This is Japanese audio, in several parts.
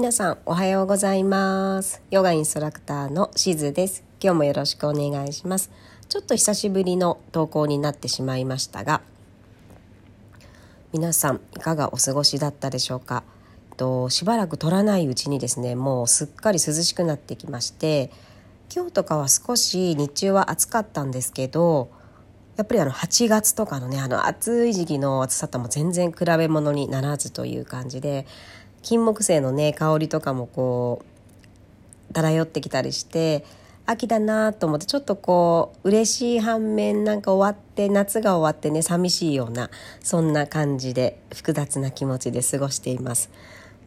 皆さんおはようございます。ヨガインストラクターのしずです。今日もよろしくお願いします。ちょっと久しぶりの投稿になってしまいましたが皆さんいかがお過ごしだったでしょうか？としばらく取らないうちにですねもうすっかり涼しくなってきまして今日とかは少し日中は暑かったんですけどやっぱりあの8月とかのねあの暑い時期の暑さとも全然比べ物にならずという感じで金木犀のね香りとかもこう漂ってきたりして秋だなと思ってちょっとこう嬉しい反面なんか終わって夏が終わってね寂しいようなそんな感じで複雑な気持ちで過ごしています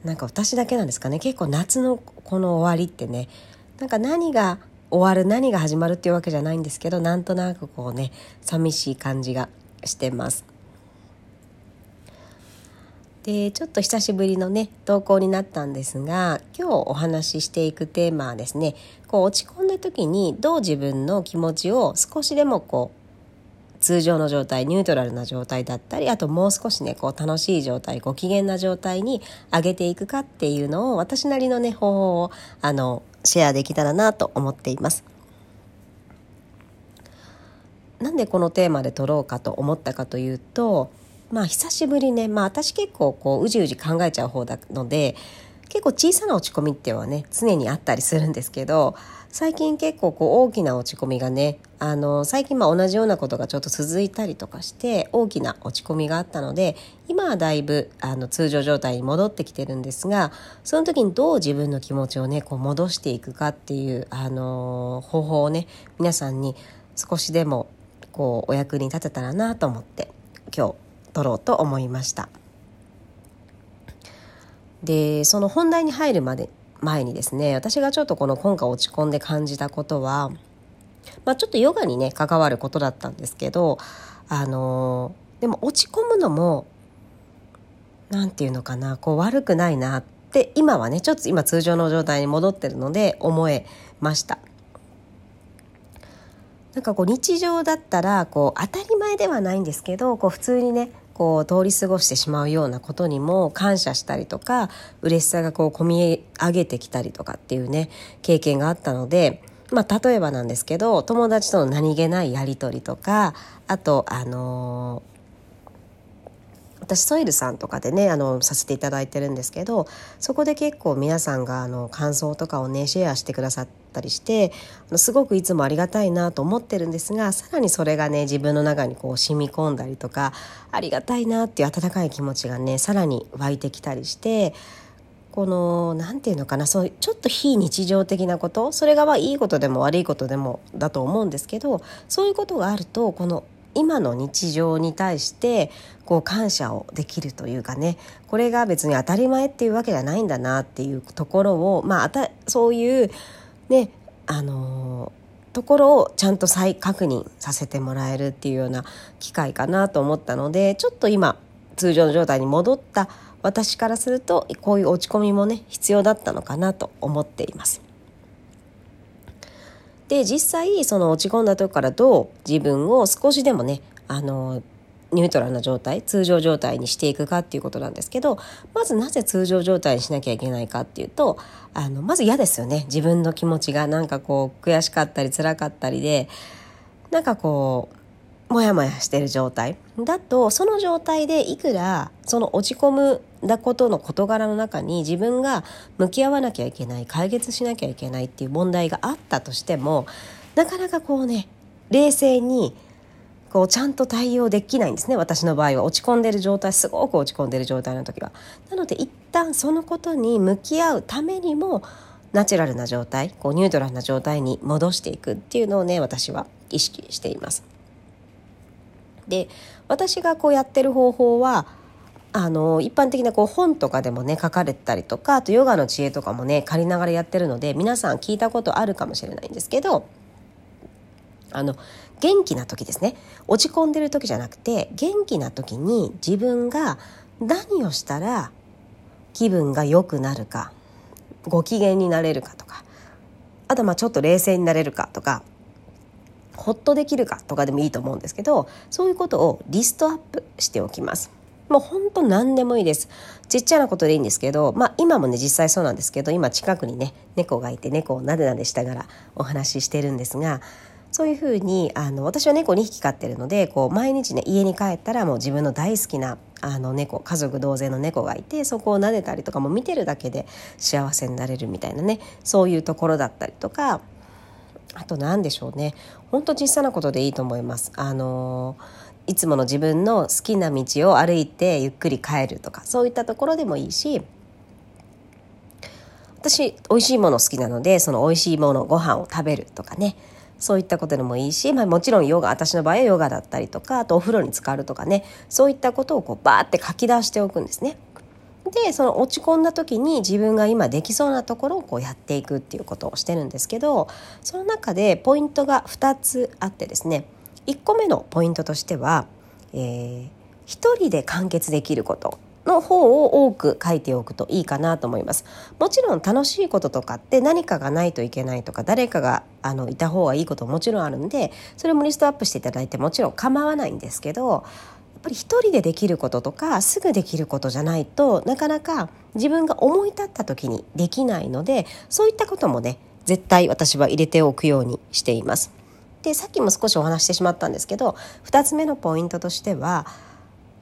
なんか私だけなんですかね結構夏のこの終わりってねなんか何が終わる何が始まるっていうわけじゃないんですけどなんとなくこうね寂しい感じがしてます。でちょっと久しぶりのね投稿になったんですが今日お話ししていくテーマはですねこう落ち込んだ時にどう自分の気持ちを少しでもこう通常の状態ニュートラルな状態だったりあともう少しねこう楽しい状態ご機嫌な状態に上げていくかっていうのを私なりのね方法をあのシェアできたらなと思っています。なんでこのテーマで撮ろうかと思ったかというとまあ久しぶりね。まあ私結構こううじうじ考えちゃう方なので結構小さな落ち込みっていうのはね常にあったりするんですけど最近結構こう大きな落ち込みがねあの最近まあ同じようなことがちょっと続いたりとかして大きな落ち込みがあったので今はだいぶあの通常状態に戻ってきてるんですがその時にどう自分の気持ちをねこう戻していくかっていうあの方法をね皆さんに少しでもこうお役に立てたらなと思って今日撮ろうと思いました。でその本題に入るまで前にですね私がちょっとこの今回落ち込んで感じたことは、まあ、ちょっとヨガにね関わることだったんですけどあのでも落ち込むのも何て言うのかなこう悪くないなって今はねちょっと今通常の状態に戻ってるので思えました。なんかこう日常だったらこう当たり前ではないんですけどこう普通にねこう通り過ごしてしまうようなことにも感謝したりとか嬉しさがこう込み上げてきたりとかっていうね経験があったので、まあ、例えばなんですけど友達との何気ないやり取りとかあとあのー私ソイルさんとかでねあのさせていただいてるんですけどそこで結構皆さんがあの感想とかをねシェアしてくださったりしてあのすごくいつもありがたいなと思ってるんですがさらにそれがね自分の中にこう染み込んだりとかありがたいなっていう温かい気持ちがねさらに湧いてきたりしてこの何て言うのかなそうちょっと非日常的なことそれがまあいいことでも悪いことでもだと思うんですけどそういうことがあるとこの今の日常に対してこう感謝をできるというかねこれが別に当たり前っていうわけじゃないんだなっていうところをまあそういうねあの、ところをちゃんと再確認させてもらえるっていうような機会かなと思ったのでちょっと今通常の状態に戻った私からするとこういう落ち込みもね必要だったのかなと思っています。で実際その落ち込んだ時からどう自分を少しでもねあのニュートラルな状態通常状態にしていくかっていうことなんですけどまずなぜ通常状態にしなきゃいけないかっていうとあのまず嫌ですよね。自分の気持ちがなんかこう悔しかったり辛かったりでなんかこうモヤモヤしてる状態。だとその状態でいくらその落ち込むだことの事柄の中に自分が向き合わなきゃいけない解決しなきゃいけないっていう問題があったとしてもなかなかこうね冷静にこうちゃんと対応できないんですね私の場合は落ち込んでる状態すごく落ち込んでる状態の時は。なので一旦そのことに向き合うためにもナチュラルな状態こうニュートラルな状態に戻していくっていうのをね私は意識しています。で私がこうやってる方法はあの一般的なこう本とかでもね書かれたりとかあとヨガの知恵とかもね借りながらやってるので皆さん聞いたことあるかもしれないんですけどあの元気な時ですね落ち込んでる時じゃなくて元気な時に自分が何をしたら気分が良くなるかご機嫌になれるかとかあとまあちょっと冷静になれるかとかほっとできるかとかでもいいと思うんですけどそういうことをリストアップしておきます。もうほんと何でもいいです。ちっちゃなことでいいんですけど、まあ今もね実際そうなんですけど、今近くにね猫がいて猫をなでなでしながらお話ししてるんですが、そういうふうにあの私は猫2匹飼ってるのでこう毎日ね家に帰ったらもう自分の大好きなあの猫家族同然の猫がいてそこを撫でたりとかも見てるだけで幸せになれるみたいなねそういうところだったりとかあと何でしょうね本当小さなことでいいと思います。あのいつもの自分の好きな道を歩いてゆっくり帰るとかそういったところでもいいし私美味しいもの好きなのでその美味しいものご飯を食べるとかねそういったことでもいいし、まあ、もちろんヨガ私の場合はヨガだったりとかあとお風呂に浸かるとかねそういったことをこうバーって書き出しておくんですね。でその落ち込んだ時に自分が今できそうなところをこうやっていくっていうことをしてるんですけどその中でポイントが2つあってですね1個目のポイントとしては、えー、人で完結できることの方を多く書いておくといいかなと思います。もちろん楽しいこととかって何かがないといけないとか誰かがあのいた方がいいことももちろんあるんでそれもリストアップしていただいてもちろん構わないんですけどやっぱり一人でできることとかすぐできることじゃないとなかなか自分が思い立った時にできないのでそういったこともね絶対私は入れておくようにしています。でさっきも少しお話してしまったんですけど2つ目のポイントとしては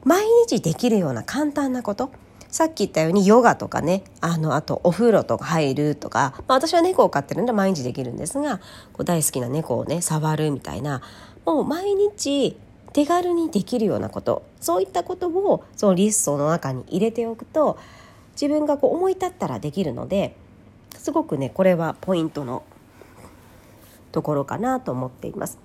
毎日できるような簡単なこと。さっき言ったようにヨガとかね。あのあとお風呂とか入るとか、まあ、私は猫を飼ってるので毎日できるんですがこう大好きな猫をね触るみたいな。もう毎日手軽にできるようなこと。そういったことをそのリストの中に入れておくと自分がこう思い立ったらできるのですごくねこれはポイントのところかなと思っています。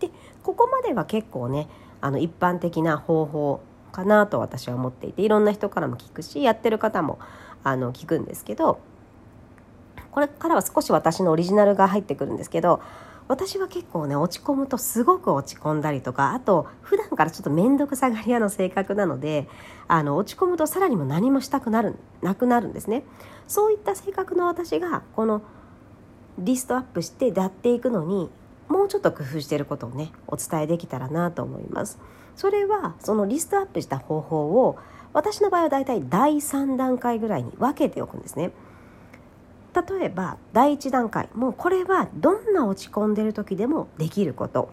でここまでは結構ねあの一般的な方法かなと私は思っていていろんな人からも聞くしやってる方もあの聞くんですけどこれからは少し私のオリジナルが入ってくるんですけど私は結構ね落ち込むとすごく落ち込んだりとかあと普段からちょっと面倒くさがり屋の性格なのであの落ち込むとさらにも何もしたくなるなくなるんですね。そういった性格の私がこのリストアップしてやっていくのにもうちょっと工夫していることをねお伝えできたらなと思います。それはそのリストアップした方法を私の場合はだいたい第3段階ぐらいに分けておくんですね。例えば第1段階。もうこれはどんな落ち込んでる時でもできること。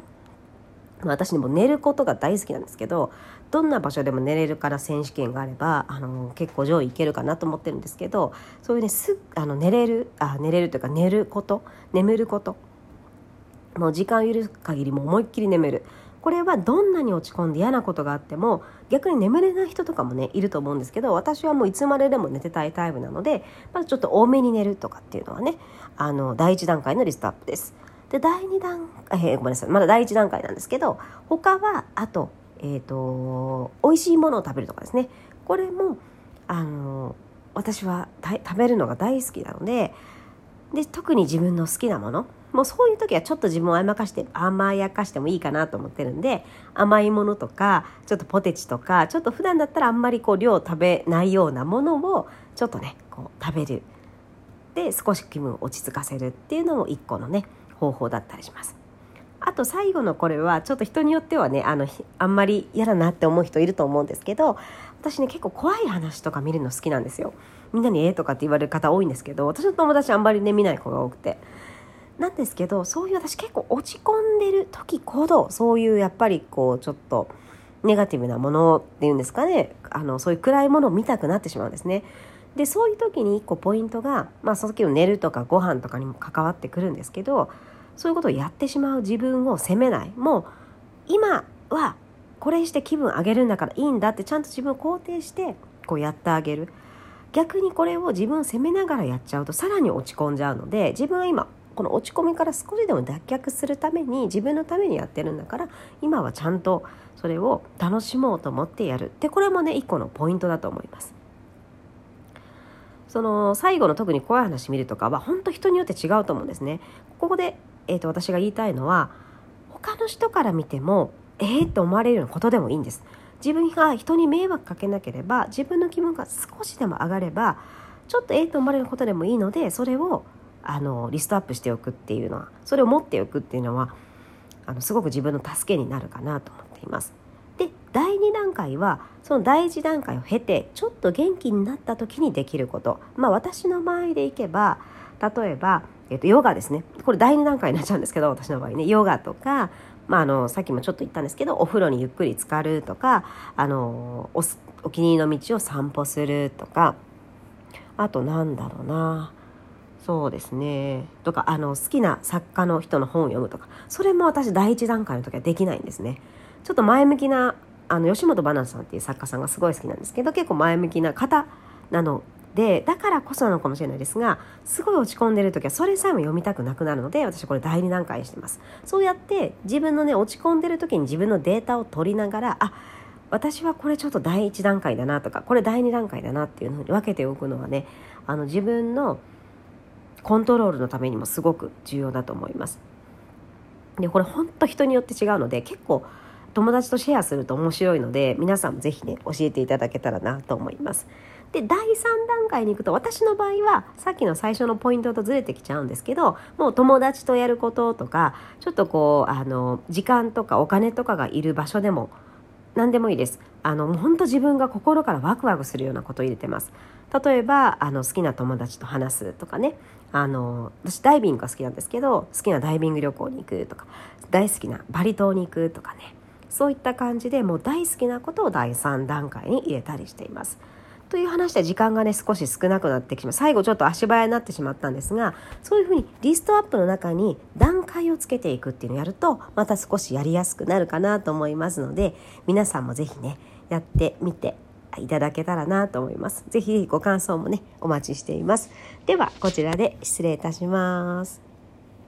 私にも寝ることが大好きなんですけどどんな場所でも寝れるから選手権があればあの結構上位いけるかなと思ってるんですけどそういうねすあの寝れるあ寝れるというか寝ること眠ることもう時間許す限りも思いっきり眠る。これはどんなに落ち込んで嫌なことがあっても逆に眠れない人とかもねいると思うんですけど私はもういつまででも寝てたいタイプなのでまずちょっと多めに寝るとかっていうのはねあの第1段階のリストアップです。で第2段えー、ごめんなさい。まだ第1段階なんですけど他はあと,、えーと、美味しいものを食べるとかですね。これもあの私は食べるのが大好きなのでで特に自分の好きなものもうそういう時はちょっと自分を甘かして甘やかしてもいいかなと思ってるんで甘いものとかちょっとポテチとかちょっと普段だったらあんまりこう量食べないようなものをちょっとねこう食べるで少し気分を落ち着かせるっていうのも一個のね方法だったりします。あと最後のこれはちょっと人によってはねあのあんまり嫌だなって思う人いると思うんですけど私ね結構怖い話とか見るの好きなんですよ。みんなに「ええ」とかって言われる方多いんですけど私の友達あんまりね見ない子が多くて。なんですけどそういう私結構落ち込んでる時ほどそういうやっぱりこうちょっとネガティブなものっていうんですかね。あのそういう暗いものを見たくなってしまうんですね。でそういう時に1個ポイントが、まあ、その時の寝るとかご飯とかにも関わってくるんですけどそういうことをやってしまう自分を責めない。もう今はこれして気分上げるんだからいいんだってちゃんと自分を肯定してこうやってあげる。逆にこれを自分を責めながらやっちゃうとさらに落ち込んじゃうので自分は今この落ち込みから少しでも脱却するために自分のためにやってるんだから今はちゃんとそれを楽しもうと思ってやるでこれもね一個のポイントだと思います。その最後の特に怖い話見るとかは本当人によって違うと思うんですね。ここで、えーと、私が言いたいのは他の人から見てもえーって思われるようなことでもいいんです。自分が人に迷惑かけなければ自分の気分が少しでも上がればちょっとええと思われることでもいいのでそれをあのリストアップしておくっていうのはそれを持っておくっていうのはあのすごく自分の助けになるかなと思っています。で第2段階はその第1段階を経てちょっと元気になった時にできること。まあ私の場合でいけば例えば、えっと、ヨガですね。これ第2段階になっちゃうんですけど私の場合ね。ヨガとか、まあ、あのさっきもちょっと言ったんですけどお風呂にゆっくり浸かるとかあのおお気に入りの道を散歩するとか。あとなんだろうな。そうですね。とかあの好きな作家の人の本を読むとか。それも私第一段階の時はできないんですね。ちょっと前向きなあの吉本ばなさんっていう作家さんがすごい好きなんですけど結構前向きな方なのでだからこそなのかもしれないですがすごい落ち込んでる時はそれさえも読みたくなくなるので私これ第2段階にしてます。そうやって自分のね落ち込んでる時に自分のデータを取りながらあ私はこれちょっと第1段階だなとかこれ第2段階だなっていうのに分けておくのはねあの自分のコントロールのためにもすごく重要だと思います。でこれ本当人によって違うので結構友達とシェアすると面白いので皆さんも是非ね教えていただけたらなと思います。で第3段階に行くと私の場合はさっきの最初のポイントとずれてきちゃうんですけどもう友達とやることとかちょっとこうあの時間とかお金とかがいる場所でも何でもいいです。あの本当自分が心からワクワクするようなことを入れてます。例えばあの好きな友達と話すとかね。あの私ダイビングが好きなんですけど好きなダイビング旅行に行くとか大好きなバリ島に行くとかね。そういった感じでもう大好きなことを第3段階に入れたりしています。という話で時間がね少し少なくなってきて最後ちょっと足早になってしまったんですがそういうふうにリストアップの中に段階をつけていくっていうのをやるとまた少しやりやすくなるかなと思いますので皆さんも是非ねやってみていただけたらなと思います。ぜひご感想もねお待ちしています。ではこちらで失礼いたします。